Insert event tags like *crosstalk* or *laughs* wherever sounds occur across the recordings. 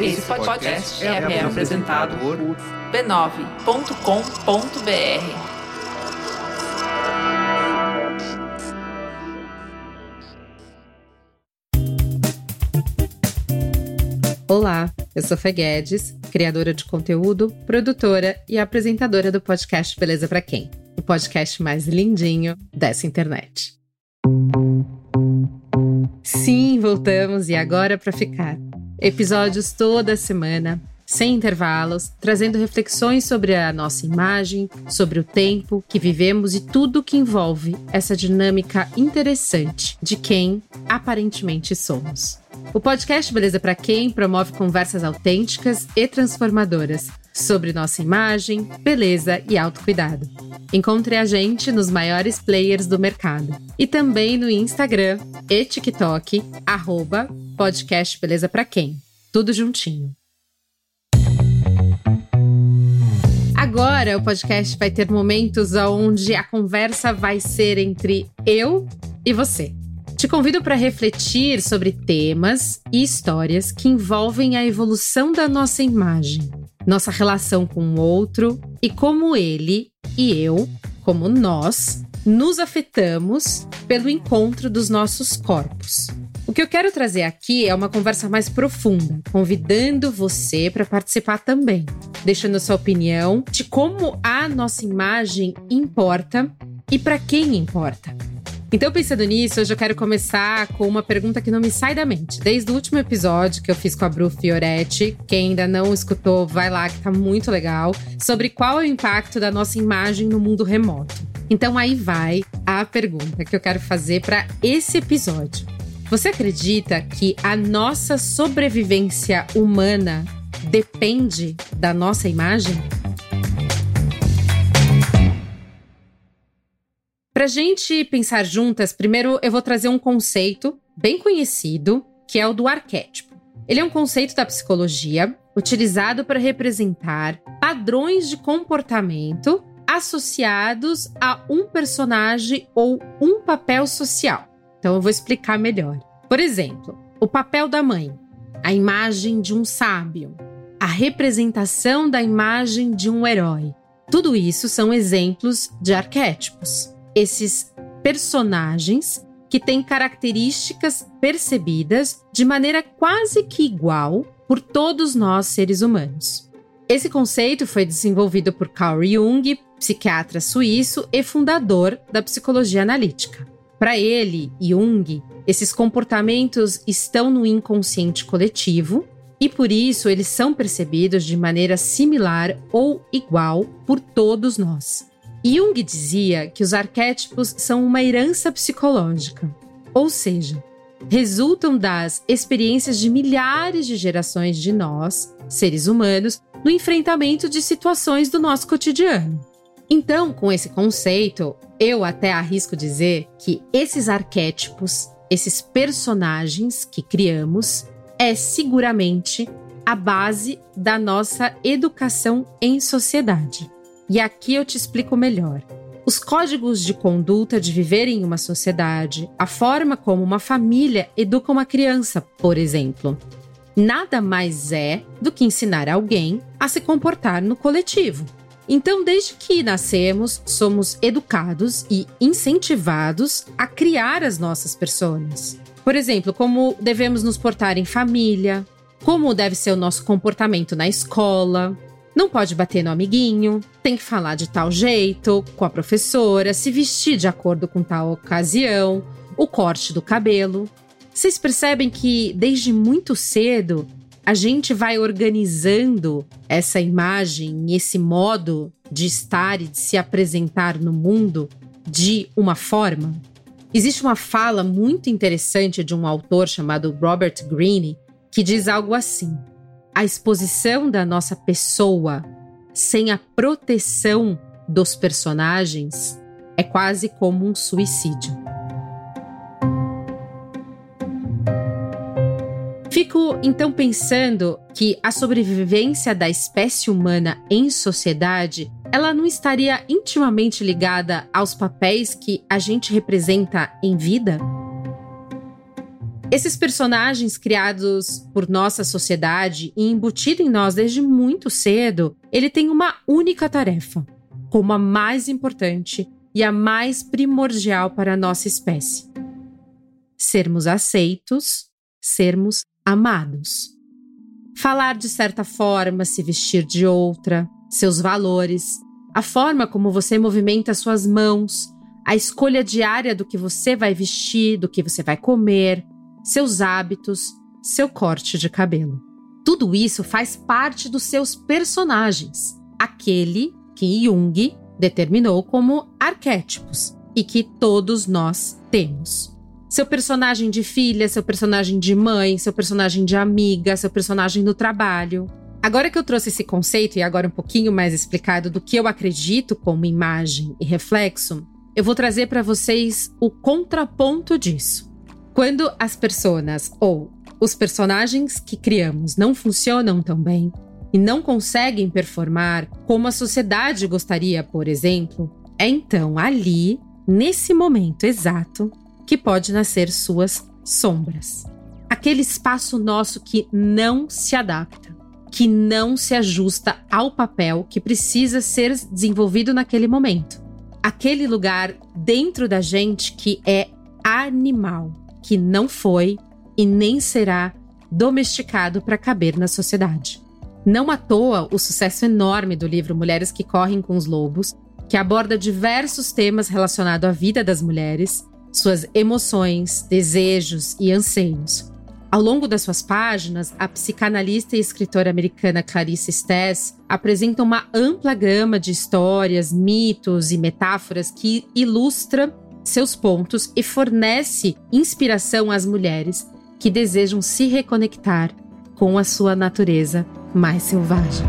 Esse podcast é, é apresentado por b9.com.br. Olá, eu sou Fê Guedes, criadora de conteúdo, produtora e apresentadora do podcast Beleza para Quem? O podcast mais lindinho dessa internet. Sim, voltamos e agora para ficar. Episódios toda semana, sem intervalos, trazendo reflexões sobre a nossa imagem, sobre o tempo que vivemos e tudo que envolve essa dinâmica interessante de quem aparentemente somos. O podcast Beleza para Quem promove conversas autênticas e transformadoras sobre nossa imagem, beleza e autocuidado. Encontre a gente nos maiores players do mercado e também no Instagram e TikTok, arroba podcast Beleza para Quem. Tudo juntinho. Agora o podcast vai ter momentos onde a conversa vai ser entre eu e você. Te convido para refletir sobre temas e histórias que envolvem a evolução da nossa imagem, nossa relação com o outro e como ele e eu, como nós, nos afetamos pelo encontro dos nossos corpos. O que eu quero trazer aqui é uma conversa mais profunda, convidando você para participar também, deixando sua opinião de como a nossa imagem importa e para quem importa. Então, pensando nisso, hoje eu quero começar com uma pergunta que não me sai da mente. Desde o último episódio que eu fiz com a Bru Fioretti, quem ainda não escutou, vai lá que tá muito legal, sobre qual é o impacto da nossa imagem no mundo remoto. Então, aí vai a pergunta que eu quero fazer para esse episódio. Você acredita que a nossa sobrevivência humana depende da nossa imagem? Para gente pensar juntas, primeiro eu vou trazer um conceito bem conhecido, que é o do arquétipo. Ele é um conceito da psicologia utilizado para representar padrões de comportamento associados a um personagem ou um papel social. Então eu vou explicar melhor. Por exemplo, o papel da mãe, a imagem de um sábio, a representação da imagem de um herói. Tudo isso são exemplos de arquétipos esses personagens que têm características percebidas de maneira quase que igual por todos nós seres humanos. Esse conceito foi desenvolvido por Carl Jung, psiquiatra suíço e fundador da psicologia analítica. Para ele, Jung, esses comportamentos estão no inconsciente coletivo e por isso eles são percebidos de maneira similar ou igual por todos nós. Jung dizia que os arquétipos são uma herança psicológica, ou seja, resultam das experiências de milhares de gerações de nós, seres humanos, no enfrentamento de situações do nosso cotidiano. Então, com esse conceito, eu até arrisco dizer que esses arquétipos, esses personagens que criamos, é seguramente a base da nossa educação em sociedade. E aqui eu te explico melhor. Os códigos de conduta de viver em uma sociedade, a forma como uma família educa uma criança, por exemplo, nada mais é do que ensinar alguém a se comportar no coletivo. Então, desde que nascemos, somos educados e incentivados a criar as nossas pessoas. Por exemplo, como devemos nos portar em família, como deve ser o nosso comportamento na escola, não pode bater no amiguinho, tem que falar de tal jeito, com a professora, se vestir de acordo com tal ocasião, o corte do cabelo. Vocês percebem que desde muito cedo a gente vai organizando essa imagem, esse modo de estar e de se apresentar no mundo de uma forma? Existe uma fala muito interessante de um autor chamado Robert Greene que diz algo assim: a exposição da nossa pessoa sem a proteção dos personagens é quase como um suicídio. Fico então pensando que a sobrevivência da espécie humana em sociedade, ela não estaria intimamente ligada aos papéis que a gente representa em vida? Esses personagens criados por nossa sociedade e embutido em nós desde muito cedo, ele tem uma única tarefa, como a mais importante e a mais primordial para a nossa espécie: sermos aceitos, sermos amados. Falar de certa forma, se vestir de outra, seus valores, a forma como você movimenta suas mãos, a escolha diária do que você vai vestir, do que você vai comer, seus hábitos, seu corte de cabelo. Tudo isso faz parte dos seus personagens, aquele que Jung determinou como arquétipos e que todos nós temos. Seu personagem de filha, seu personagem de mãe, seu personagem de amiga, seu personagem no trabalho. Agora que eu trouxe esse conceito e agora um pouquinho mais explicado do que eu acredito como imagem e reflexo, eu vou trazer para vocês o contraponto disso. Quando as personas ou os personagens que criamos não funcionam tão bem e não conseguem performar como a sociedade gostaria, por exemplo, é então ali, nesse momento exato, que pode nascer suas sombras. Aquele espaço nosso que não se adapta, que não se ajusta ao papel que precisa ser desenvolvido naquele momento. Aquele lugar dentro da gente que é animal, que não foi e nem será domesticado para caber na sociedade. Não à toa o sucesso enorme do livro Mulheres que Correm com os Lobos, que aborda diversos temas relacionados à vida das mulheres suas emoções, desejos e anseios. Ao longo das suas páginas, a psicanalista e escritora americana Clarice Stess apresenta uma ampla gama de histórias, mitos e metáforas que ilustra seus pontos e fornece inspiração às mulheres que desejam se reconectar com a sua natureza mais selvagem.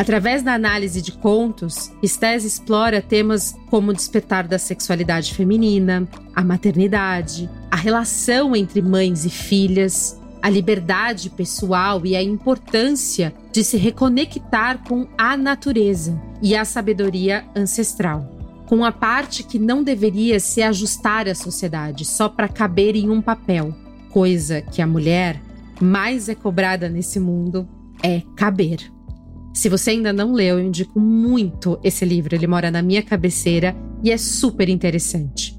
Através da análise de contos, Stés explora temas como o despertar da sexualidade feminina, a maternidade, a relação entre mães e filhas, a liberdade pessoal e a importância de se reconectar com a natureza e a sabedoria ancestral, com a parte que não deveria se ajustar à sociedade só para caber em um papel, coisa que a mulher mais é cobrada nesse mundo é caber. Se você ainda não leu, eu indico muito esse livro. Ele mora na minha cabeceira e é super interessante.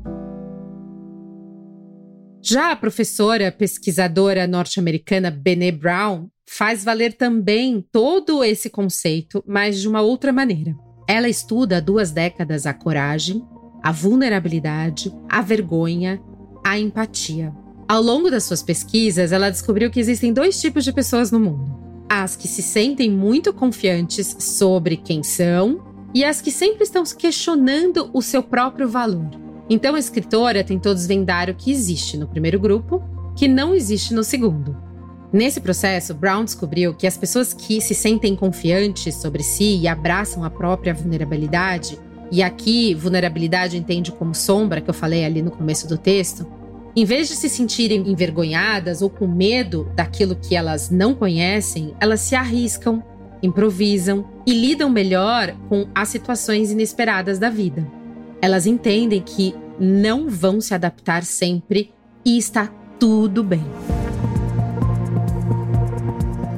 Já a professora pesquisadora norte-americana Brené Brown faz valer também todo esse conceito, mas de uma outra maneira. Ela estuda há duas décadas a coragem, a vulnerabilidade, a vergonha, a empatia. Ao longo das suas pesquisas, ela descobriu que existem dois tipos de pessoas no mundo as que se sentem muito confiantes sobre quem são e as que sempre estão questionando o seu próprio valor. Então a escritora tentou desvendar o que existe no primeiro grupo, que não existe no segundo. Nesse processo, Brown descobriu que as pessoas que se sentem confiantes sobre si e abraçam a própria vulnerabilidade, e aqui vulnerabilidade entende como sombra, que eu falei ali no começo do texto, em vez de se sentirem envergonhadas ou com medo daquilo que elas não conhecem, elas se arriscam, improvisam e lidam melhor com as situações inesperadas da vida. Elas entendem que não vão se adaptar sempre e está tudo bem.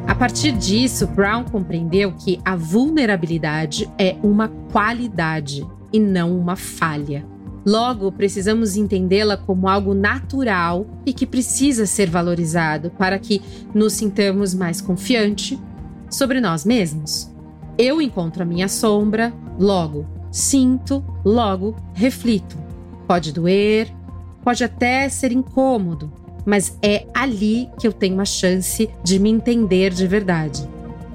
A partir disso, Brown compreendeu que a vulnerabilidade é uma qualidade e não uma falha. Logo, precisamos entendê-la como algo natural e que precisa ser valorizado para que nos sintamos mais confiante sobre nós mesmos. Eu encontro a minha sombra, logo sinto, logo reflito. Pode doer, pode até ser incômodo, mas é ali que eu tenho uma chance de me entender de verdade.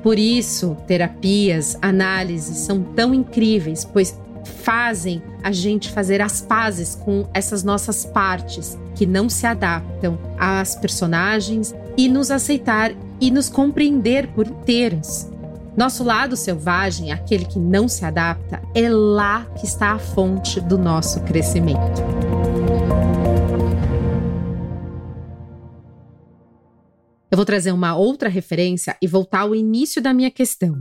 Por isso, terapias, análises são tão incríveis, pois fazem a gente fazer as pazes com essas nossas partes que não se adaptam às personagens e nos aceitar e nos compreender por inteiras. Nosso lado selvagem, aquele que não se adapta, é lá que está a fonte do nosso crescimento. Eu vou trazer uma outra referência e voltar ao início da minha questão.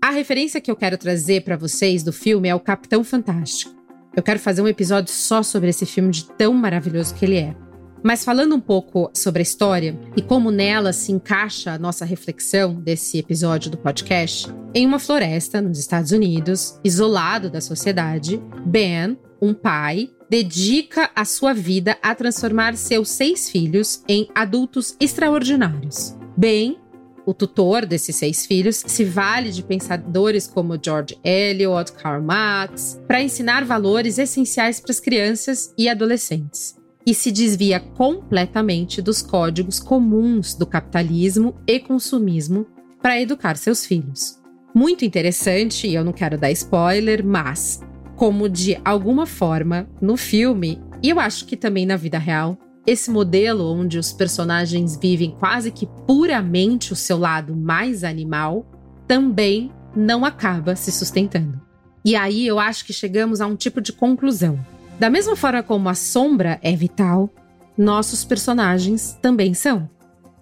A referência que eu quero trazer para vocês do filme é o Capitão Fantástico. Eu quero fazer um episódio só sobre esse filme de tão maravilhoso que ele é. Mas falando um pouco sobre a história e como nela se encaixa a nossa reflexão desse episódio do podcast, em uma floresta nos Estados Unidos, isolado da sociedade, Ben, um pai, dedica a sua vida a transformar seus seis filhos em adultos extraordinários. Ben o tutor desses seis filhos se vale de pensadores como George Eliot, Karl Marx, para ensinar valores essenciais para as crianças e adolescentes e se desvia completamente dos códigos comuns do capitalismo e consumismo para educar seus filhos. Muito interessante, e eu não quero dar spoiler, mas como de alguma forma no filme, e eu acho que também na vida real, esse modelo onde os personagens vivem quase que puramente o seu lado mais animal também não acaba se sustentando. E aí eu acho que chegamos a um tipo de conclusão. Da mesma forma como a sombra é vital, nossos personagens também são.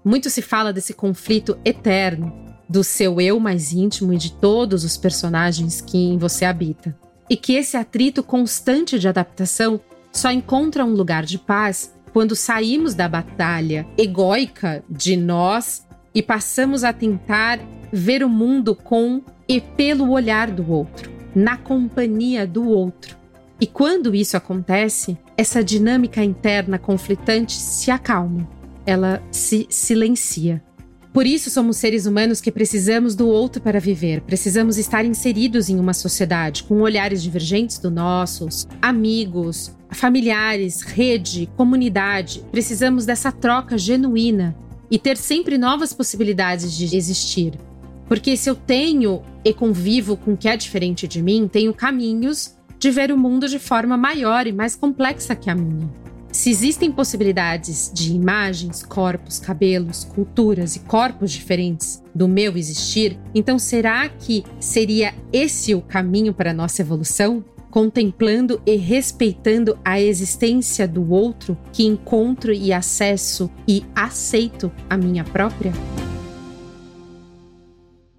Muito se fala desse conflito eterno do seu eu mais íntimo e de todos os personagens que em você habita. E que esse atrito constante de adaptação só encontra um lugar de paz quando saímos da batalha egóica de nós e passamos a tentar ver o mundo com e pelo olhar do outro, na companhia do outro. E quando isso acontece, essa dinâmica interna conflitante se acalma, ela se silencia. Por isso somos seres humanos que precisamos do outro para viver, precisamos estar inseridos em uma sociedade com olhares divergentes do nossos, amigos, familiares, rede, comunidade. Precisamos dessa troca genuína e ter sempre novas possibilidades de existir. Porque se eu tenho e convivo com o que é diferente de mim, tenho caminhos de ver o mundo de forma maior e mais complexa que a minha. Se existem possibilidades de imagens, corpos, cabelos, culturas e corpos diferentes do meu existir, então será que seria esse o caminho para a nossa evolução? Contemplando e respeitando a existência do outro que encontro e acesso e aceito a minha própria?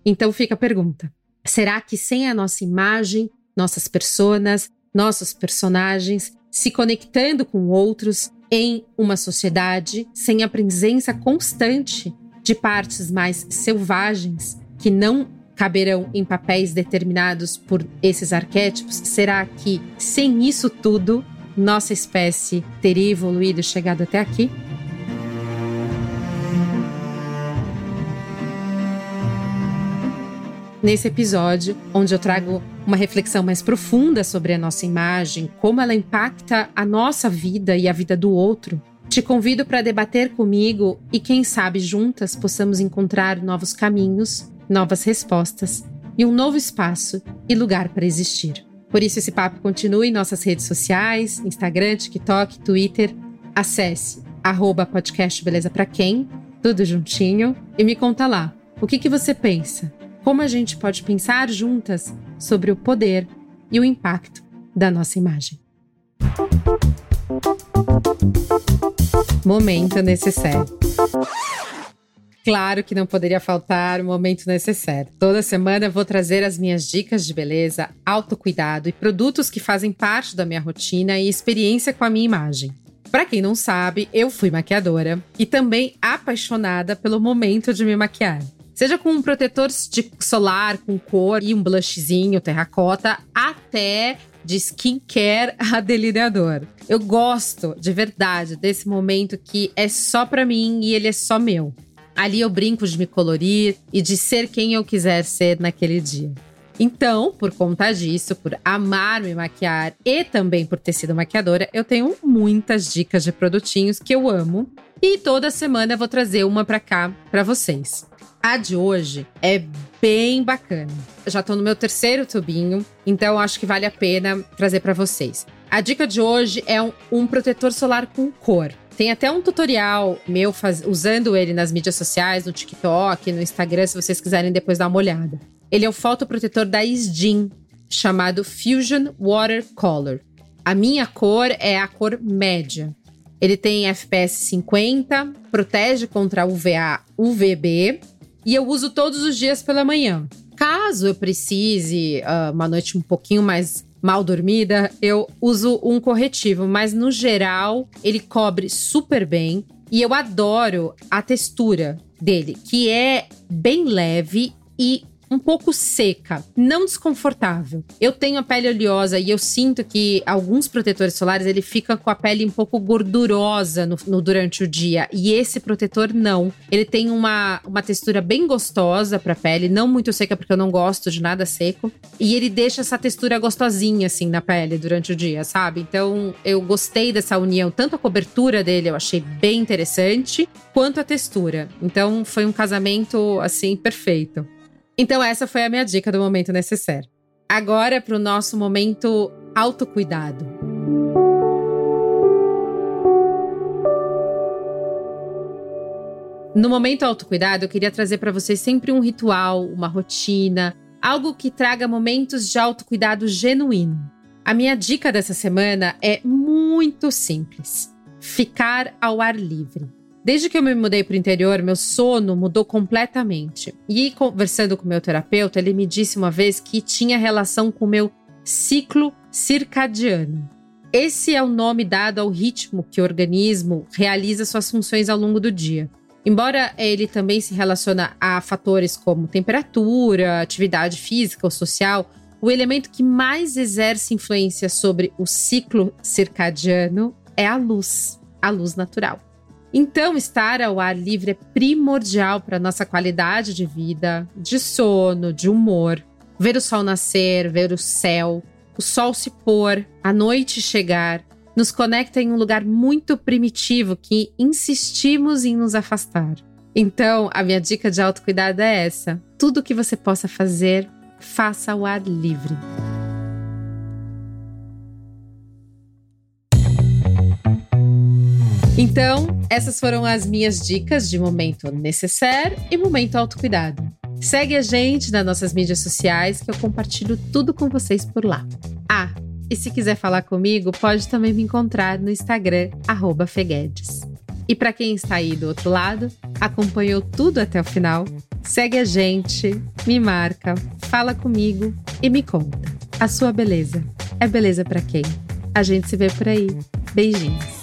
Então fica a pergunta: será que sem a nossa imagem, nossas personas, nossos personagens, se conectando com outros em uma sociedade sem a presença constante de partes mais selvagens que não caberão em papéis determinados por esses arquétipos? Será que sem isso tudo nossa espécie teria evoluído e chegado até aqui? Nesse episódio, onde eu trago uma reflexão mais profunda sobre a nossa imagem, como ela impacta a nossa vida e a vida do outro. Te convido para debater comigo e, quem sabe, juntas possamos encontrar novos caminhos, novas respostas e um novo espaço e lugar para existir. Por isso, esse papo continua em nossas redes sociais: Instagram, TikTok, Twitter. Acesse arroba podcast Beleza Pra Quem, tudo juntinho, e me conta lá. O que, que você pensa? Como a gente pode pensar juntas sobre o poder e o impacto da nossa imagem. Momento necessário. Claro que não poderia faltar o momento necessário. Toda semana vou trazer as minhas dicas de beleza, autocuidado e produtos que fazem parte da minha rotina e experiência com a minha imagem. Para quem não sabe, eu fui maquiadora e também apaixonada pelo momento de me maquiar. Seja com um protetor de solar com cor e um blushzinho terracota, até de skincare *laughs* a delineador. Eu gosto de verdade desse momento que é só para mim e ele é só meu. Ali eu brinco de me colorir e de ser quem eu quiser ser naquele dia. Então, por conta disso, por amar me maquiar e também por ter sido maquiadora, eu tenho muitas dicas de produtinhos que eu amo e toda semana eu vou trazer uma para cá para vocês. A de hoje é bem bacana. Já tô no meu terceiro tubinho, então acho que vale a pena trazer para vocês. A dica de hoje é um, um, protetor solar com cor. Tem até um tutorial meu faz, usando ele nas mídias sociais, no TikTok, no Instagram, se vocês quiserem depois dar uma olhada. Ele é o fotoprotetor da Isdin, chamado Fusion Watercolor. A minha cor é a cor média. Ele tem FPS 50, protege contra UVA, UVB e eu uso todos os dias pela manhã. Caso eu precise uh, uma noite um pouquinho mais mal dormida, eu uso um corretivo, mas no geral ele cobre super bem e eu adoro a textura dele, que é bem leve e um pouco seca, não desconfortável. Eu tenho a pele oleosa e eu sinto que alguns protetores solares ele fica com a pele um pouco gordurosa no, no, durante o dia e esse protetor não. Ele tem uma, uma textura bem gostosa para a pele, não muito seca porque eu não gosto de nada seco e ele deixa essa textura gostosinha assim na pele durante o dia, sabe? Então eu gostei dessa união, tanto a cobertura dele eu achei bem interessante, quanto a textura. Então foi um casamento assim perfeito. Então, essa foi a minha dica do momento necessário. Agora, para o nosso momento autocuidado. No momento autocuidado, eu queria trazer para vocês sempre um ritual, uma rotina, algo que traga momentos de autocuidado genuíno. A minha dica dessa semana é muito simples: ficar ao ar livre. Desde que eu me mudei para o interior, meu sono mudou completamente. E conversando com meu terapeuta, ele me disse uma vez que tinha relação com o meu ciclo circadiano. Esse é o nome dado ao ritmo que o organismo realiza suas funções ao longo do dia. Embora ele também se relaciona a fatores como temperatura, atividade física ou social, o elemento que mais exerce influência sobre o ciclo circadiano é a luz, a luz natural. Então, estar ao ar livre é primordial para nossa qualidade de vida, de sono, de humor. Ver o sol nascer, ver o céu, o sol se pôr, a noite chegar, nos conecta em um lugar muito primitivo que insistimos em nos afastar. Então, a minha dica de autocuidado é essa: tudo que você possa fazer, faça ao ar livre. Então, essas foram as minhas dicas de momento necessário e momento autocuidado. Segue a gente nas nossas mídias sociais que eu compartilho tudo com vocês por lá. Ah, e se quiser falar comigo, pode também me encontrar no Instagram @feguedes. E para quem está aí do outro lado, acompanhou tudo até o final, segue a gente, me marca, fala comigo e me conta. A sua beleza é beleza para quem? A gente se vê por aí. Beijinhos.